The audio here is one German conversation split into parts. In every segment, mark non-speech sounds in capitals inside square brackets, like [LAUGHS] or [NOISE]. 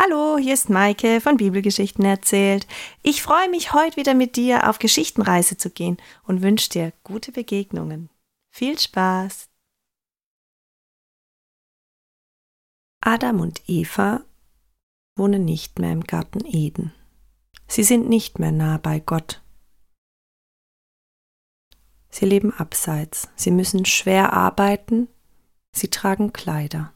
Hallo, hier ist Maike von Bibelgeschichten erzählt. Ich freue mich, heute wieder mit dir auf Geschichtenreise zu gehen und wünsche dir gute Begegnungen. Viel Spaß! Adam und Eva wohnen nicht mehr im Garten Eden. Sie sind nicht mehr nah bei Gott. Sie leben abseits, sie müssen schwer arbeiten, sie tragen Kleider.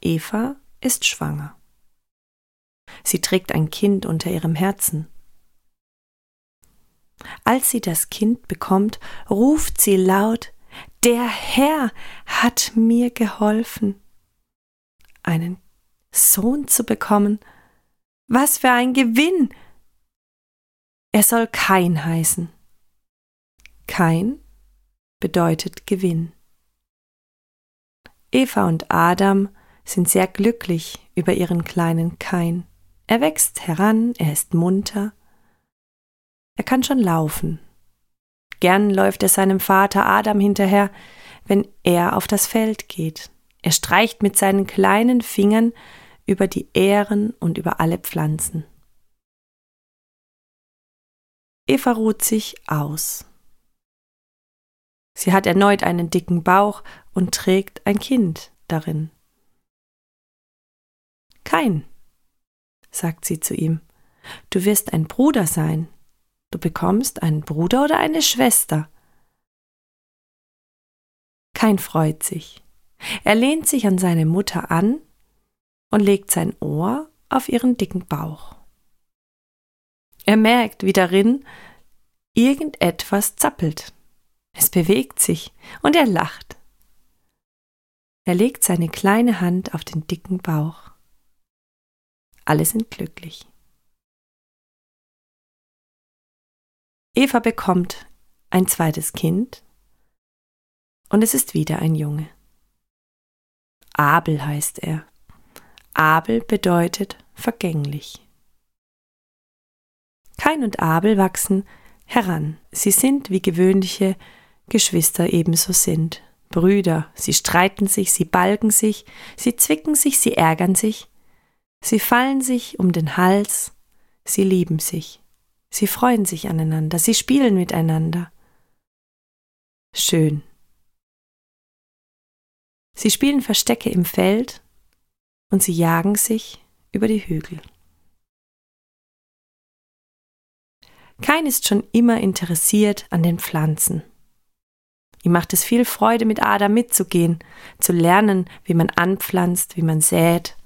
Eva ist schwanger. Sie trägt ein Kind unter ihrem Herzen. Als sie das Kind bekommt, ruft sie laut Der Herr hat mir geholfen. Einen Sohn zu bekommen, was für ein Gewinn. Er soll kein heißen. Kein bedeutet Gewinn. Eva und Adam sind sehr glücklich über ihren kleinen Kain. Er wächst heran, er ist munter. Er kann schon laufen. Gern läuft er seinem Vater Adam hinterher, wenn er auf das Feld geht. Er streicht mit seinen kleinen Fingern über die Ähren und über alle Pflanzen. Eva ruht sich aus. Sie hat erneut einen dicken Bauch und trägt ein Kind darin. Kein, sagt sie zu ihm. Du wirst ein Bruder sein. Du bekommst einen Bruder oder eine Schwester. Kein freut sich. Er lehnt sich an seine Mutter an und legt sein Ohr auf ihren dicken Bauch. Er merkt, wie darin irgendetwas zappelt. Es bewegt sich und er lacht. Er legt seine kleine Hand auf den dicken Bauch. Alle sind glücklich. Eva bekommt ein zweites Kind und es ist wieder ein Junge. Abel heißt er. Abel bedeutet vergänglich. Kain und Abel wachsen heran. Sie sind, wie gewöhnliche Geschwister ebenso sind. Brüder, sie streiten sich, sie balgen sich, sie zwicken sich, sie ärgern sich, Sie fallen sich um den Hals, sie lieben sich, sie freuen sich aneinander, sie spielen miteinander. Schön. Sie spielen Verstecke im Feld und sie jagen sich über die Hügel. Kein ist schon immer interessiert an den Pflanzen. Ihm macht es viel Freude, mit Adam mitzugehen, zu lernen, wie man anpflanzt, wie man sät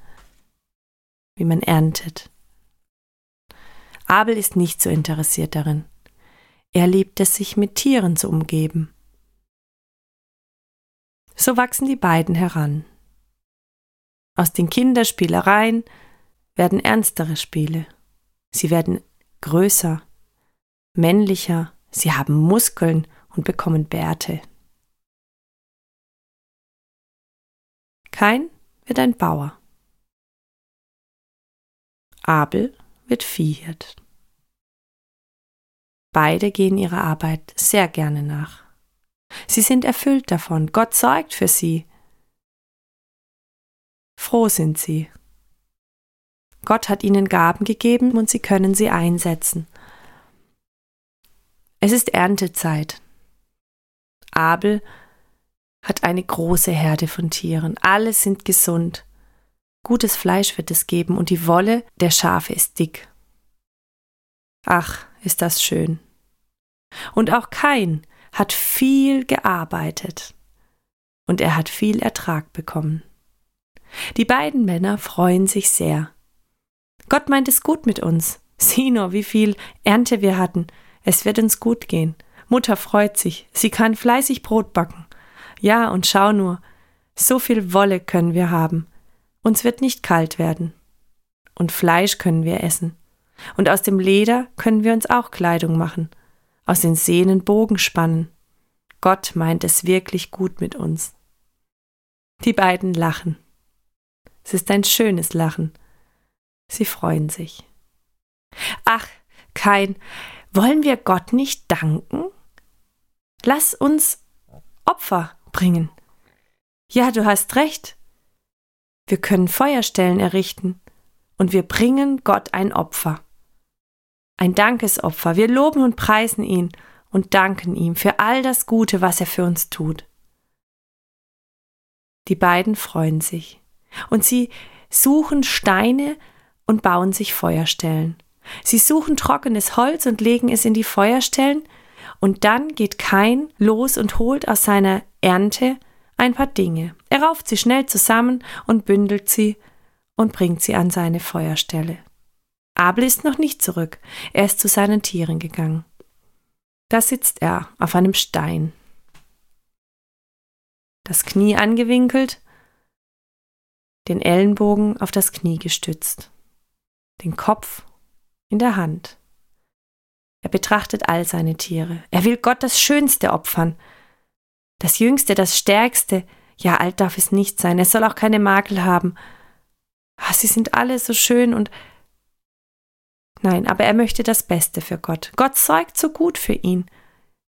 wie man erntet. Abel ist nicht so interessiert darin. Er liebt es, sich mit Tieren zu umgeben. So wachsen die beiden heran. Aus den Kinderspielereien werden ernstere Spiele. Sie werden größer, männlicher, sie haben Muskeln und bekommen Bärte. Kein wird ein Bauer. Abel wird Viehhirt. Beide gehen ihrer Arbeit sehr gerne nach. Sie sind erfüllt davon. Gott sorgt für sie. Froh sind sie. Gott hat ihnen Gaben gegeben und sie können sie einsetzen. Es ist Erntezeit. Abel hat eine große Herde von Tieren. Alle sind gesund. Gutes Fleisch wird es geben und die Wolle der Schafe ist dick. Ach, ist das schön. Und auch Kain hat viel gearbeitet und er hat viel Ertrag bekommen. Die beiden Männer freuen sich sehr. Gott meint es gut mit uns. [LAUGHS] Sieh nur, wie viel Ernte wir hatten. Es wird uns gut gehen. Mutter freut sich. Sie kann fleißig Brot backen. Ja, und schau nur, so viel Wolle können wir haben. Uns wird nicht kalt werden. Und Fleisch können wir essen. Und aus dem Leder können wir uns auch Kleidung machen, aus den Sehnen Bogen spannen. Gott meint es wirklich gut mit uns. Die beiden lachen. Es ist ein schönes Lachen. Sie freuen sich. Ach, kein, wollen wir Gott nicht danken? Lass uns Opfer bringen. Ja, du hast recht. Wir können Feuerstellen errichten und wir bringen Gott ein Opfer. Ein Dankesopfer. Wir loben und preisen ihn und danken ihm für all das Gute, was er für uns tut. Die beiden freuen sich und sie suchen Steine und bauen sich Feuerstellen. Sie suchen trockenes Holz und legen es in die Feuerstellen, und dann geht Kain los und holt aus seiner Ernte ein paar Dinge. Er rauft sie schnell zusammen und bündelt sie und bringt sie an seine Feuerstelle. Abel ist noch nicht zurück, er ist zu seinen Tieren gegangen. Da sitzt er auf einem Stein. Das Knie angewinkelt, den Ellenbogen auf das Knie gestützt, den Kopf in der Hand. Er betrachtet all seine Tiere. Er will Gott das Schönste opfern. Das Jüngste, das Stärkste. Ja, alt darf es nicht sein. Es soll auch keine Makel haben. Ah, sie sind alle so schön und Nein, aber er möchte das Beste für Gott. Gott sorgt so gut für ihn.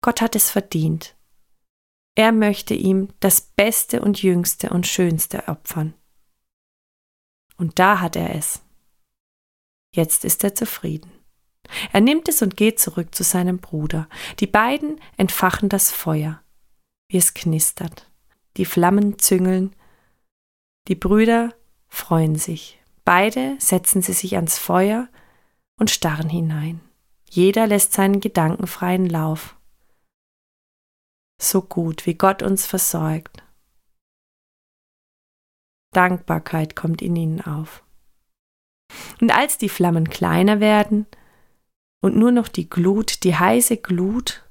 Gott hat es verdient. Er möchte ihm das Beste und Jüngste und Schönste opfern. Und da hat er es. Jetzt ist er zufrieden. Er nimmt es und geht zurück zu seinem Bruder. Die beiden entfachen das Feuer, wie es knistert. Die Flammen züngeln. Die Brüder freuen sich. Beide setzen sie sich ans Feuer und starren hinein. Jeder lässt seinen Gedanken freien Lauf. So gut, wie Gott uns versorgt. Dankbarkeit kommt in ihnen auf. Und als die Flammen kleiner werden und nur noch die Glut, die heiße Glut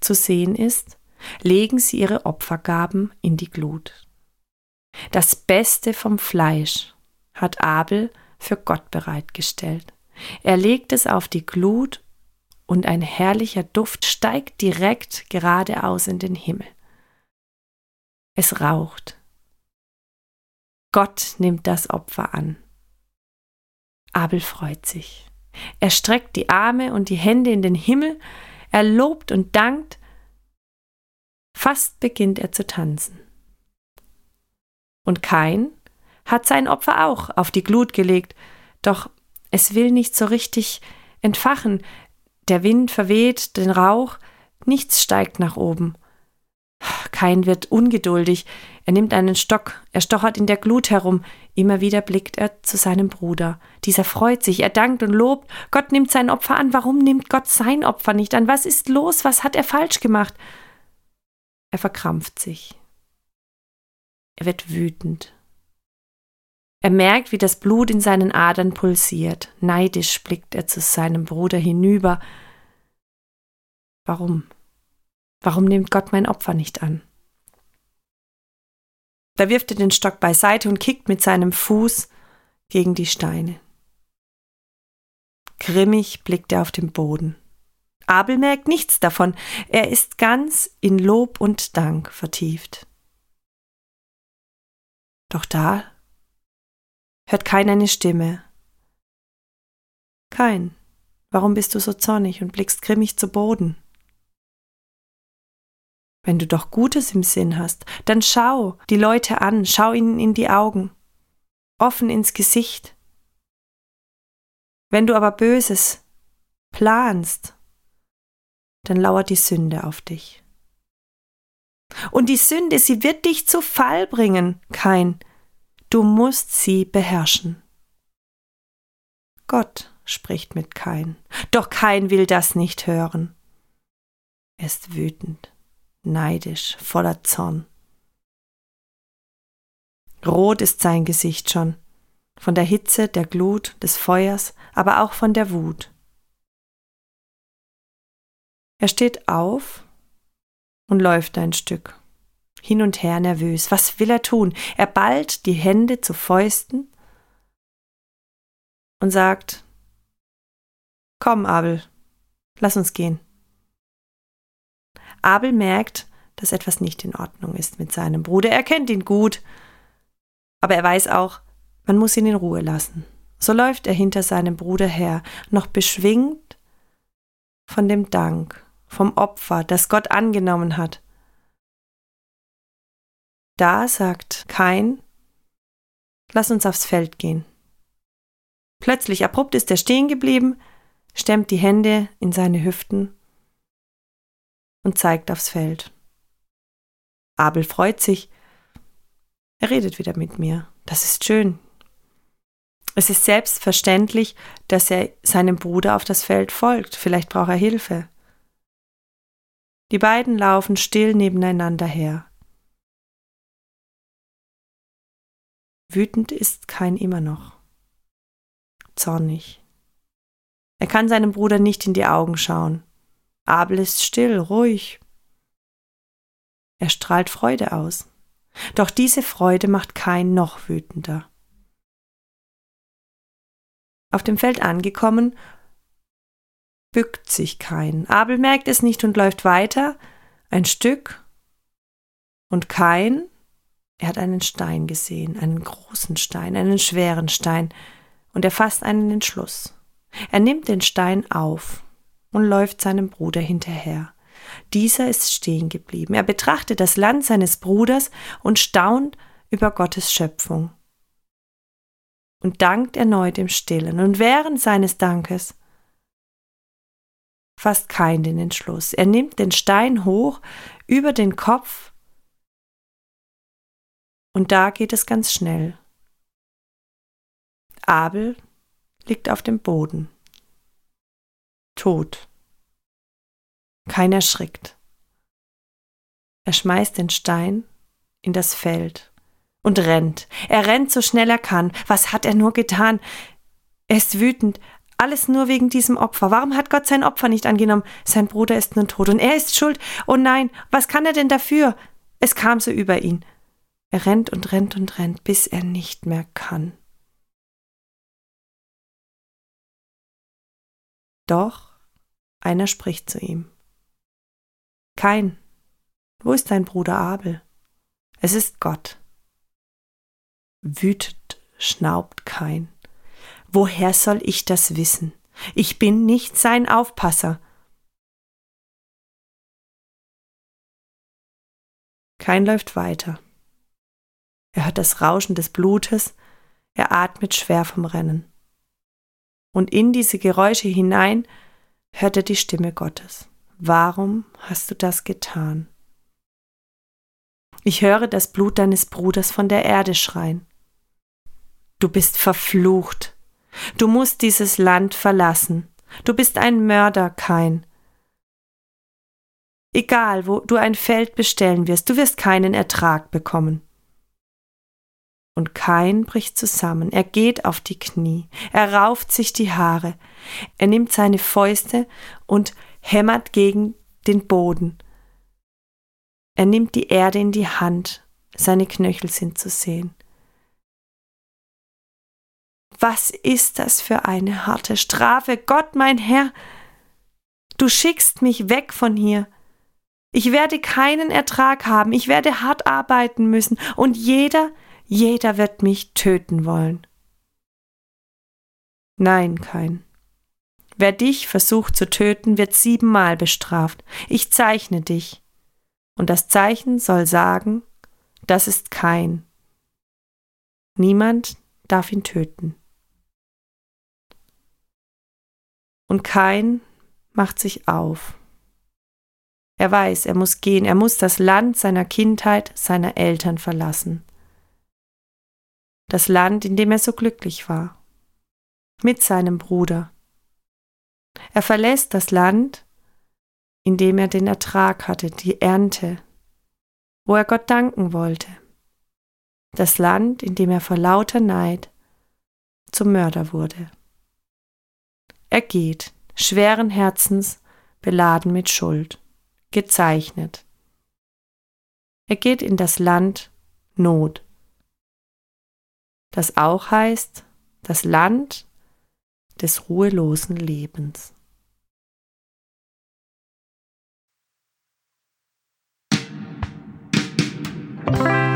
zu sehen ist, legen sie ihre Opfergaben in die Glut. Das Beste vom Fleisch hat Abel für Gott bereitgestellt. Er legt es auf die Glut und ein herrlicher Duft steigt direkt geradeaus in den Himmel. Es raucht. Gott nimmt das Opfer an. Abel freut sich. Er streckt die Arme und die Hände in den Himmel, er lobt und dankt. Fast beginnt er zu tanzen. Und Kain hat sein Opfer auch auf die Glut gelegt, doch es will nicht so richtig entfachen. Der Wind verweht den Rauch, nichts steigt nach oben. Kein wird ungeduldig. Er nimmt einen Stock, er stochert in der Glut herum. Immer wieder blickt er zu seinem Bruder. Dieser freut sich, er dankt und lobt. Gott nimmt sein Opfer an. Warum nimmt Gott sein Opfer nicht an? Was ist los? Was hat er falsch gemacht? Er verkrampft sich. Er wird wütend. Er merkt, wie das Blut in seinen Adern pulsiert. Neidisch blickt er zu seinem Bruder hinüber. Warum? Warum nimmt Gott mein Opfer nicht an? Da wirft er den Stock beiseite und kickt mit seinem Fuß gegen die Steine. Grimmig blickt er auf den Boden. Abel merkt nichts davon. Er ist ganz in Lob und Dank vertieft. Doch da hört kein eine Stimme. Kein, warum bist du so zornig und blickst grimmig zu Boden? Wenn du doch Gutes im Sinn hast, dann schau die Leute an, schau ihnen in die Augen, offen ins Gesicht. Wenn du aber Böses planst, dann lauert die Sünde auf dich. Und die Sünde, sie wird dich zu Fall bringen, kein, Du musst sie beherrschen. Gott spricht mit Kain, doch Kain will das nicht hören. Er ist wütend, neidisch, voller Zorn. Rot ist sein Gesicht schon, von der Hitze, der Glut, des Feuers, aber auch von der Wut. Er steht auf und läuft ein Stück hin und her nervös. Was will er tun? Er ballt die Hände zu Fäusten und sagt, Komm, Abel, lass uns gehen. Abel merkt, dass etwas nicht in Ordnung ist mit seinem Bruder. Er kennt ihn gut, aber er weiß auch, man muss ihn in Ruhe lassen. So läuft er hinter seinem Bruder her, noch beschwingt von dem Dank, vom Opfer, das Gott angenommen hat. Da sagt Kain, Lass uns aufs Feld gehen. Plötzlich abrupt ist er stehen geblieben, stemmt die Hände in seine Hüften und zeigt aufs Feld. Abel freut sich. Er redet wieder mit mir. Das ist schön. Es ist selbstverständlich, dass er seinem Bruder auf das Feld folgt. Vielleicht braucht er Hilfe. Die beiden laufen still nebeneinander her. Wütend ist kein immer noch. Zornig. Er kann seinem Bruder nicht in die Augen schauen. Abel ist still, ruhig. Er strahlt Freude aus. Doch diese Freude macht kein noch wütender. Auf dem Feld angekommen, bückt sich kein. Abel merkt es nicht und läuft weiter, ein Stück, und kein er hat einen Stein gesehen, einen großen Stein, einen schweren Stein, und er fasst einen Entschluss. Er nimmt den Stein auf und läuft seinem Bruder hinterher. Dieser ist stehen geblieben. Er betrachtet das Land seines Bruders und staunt über Gottes Schöpfung. Und dankt erneut im Stillen. Und während seines Dankes fasst kein den Entschluss. Er nimmt den Stein hoch über den Kopf und da geht es ganz schnell. Abel liegt auf dem Boden. Tot. Keiner schrickt. Er schmeißt den Stein in das Feld und rennt. Er rennt so schnell er kann. Was hat er nur getan? Er ist wütend. Alles nur wegen diesem Opfer. Warum hat Gott sein Opfer nicht angenommen? Sein Bruder ist nun tot und er ist schuld. Oh nein, was kann er denn dafür? Es kam so über ihn. Er rennt und rennt und rennt, bis er nicht mehr kann. Doch einer spricht zu ihm. Kein, wo ist dein Bruder Abel? Es ist Gott. Wütend schnaubt Kein. Woher soll ich das wissen? Ich bin nicht sein Aufpasser. Kein läuft weiter. Er hört das Rauschen des Blutes, er atmet schwer vom Rennen. Und in diese Geräusche hinein hört er die Stimme Gottes. Warum hast du das getan? Ich höre das Blut deines Bruders von der Erde schreien. Du bist verflucht. Du musst dieses Land verlassen. Du bist ein Mörder, Kain. Egal, wo du ein Feld bestellen wirst, du wirst keinen Ertrag bekommen. Und Kain bricht zusammen, er geht auf die Knie, er rauft sich die Haare, er nimmt seine Fäuste und hämmert gegen den Boden. Er nimmt die Erde in die Hand, seine Knöchel sind zu sehen. Was ist das für eine harte Strafe, Gott mein Herr? Du schickst mich weg von hier. Ich werde keinen Ertrag haben, ich werde hart arbeiten müssen, und jeder, jeder wird mich töten wollen. Nein, kein. Wer dich versucht zu töten, wird siebenmal bestraft. Ich zeichne dich. Und das Zeichen soll sagen, das ist kein. Niemand darf ihn töten. Und kein macht sich auf. Er weiß, er muss gehen, er muss das Land seiner Kindheit, seiner Eltern verlassen das Land, in dem er so glücklich war, mit seinem Bruder. Er verlässt das Land, in dem er den Ertrag hatte, die Ernte, wo er Gott danken wollte, das Land, in dem er vor lauter Neid zum Mörder wurde. Er geht, schweren Herzens, beladen mit Schuld, gezeichnet. Er geht in das Land Not das auch heißt das Land des ruhelosen Lebens. Musik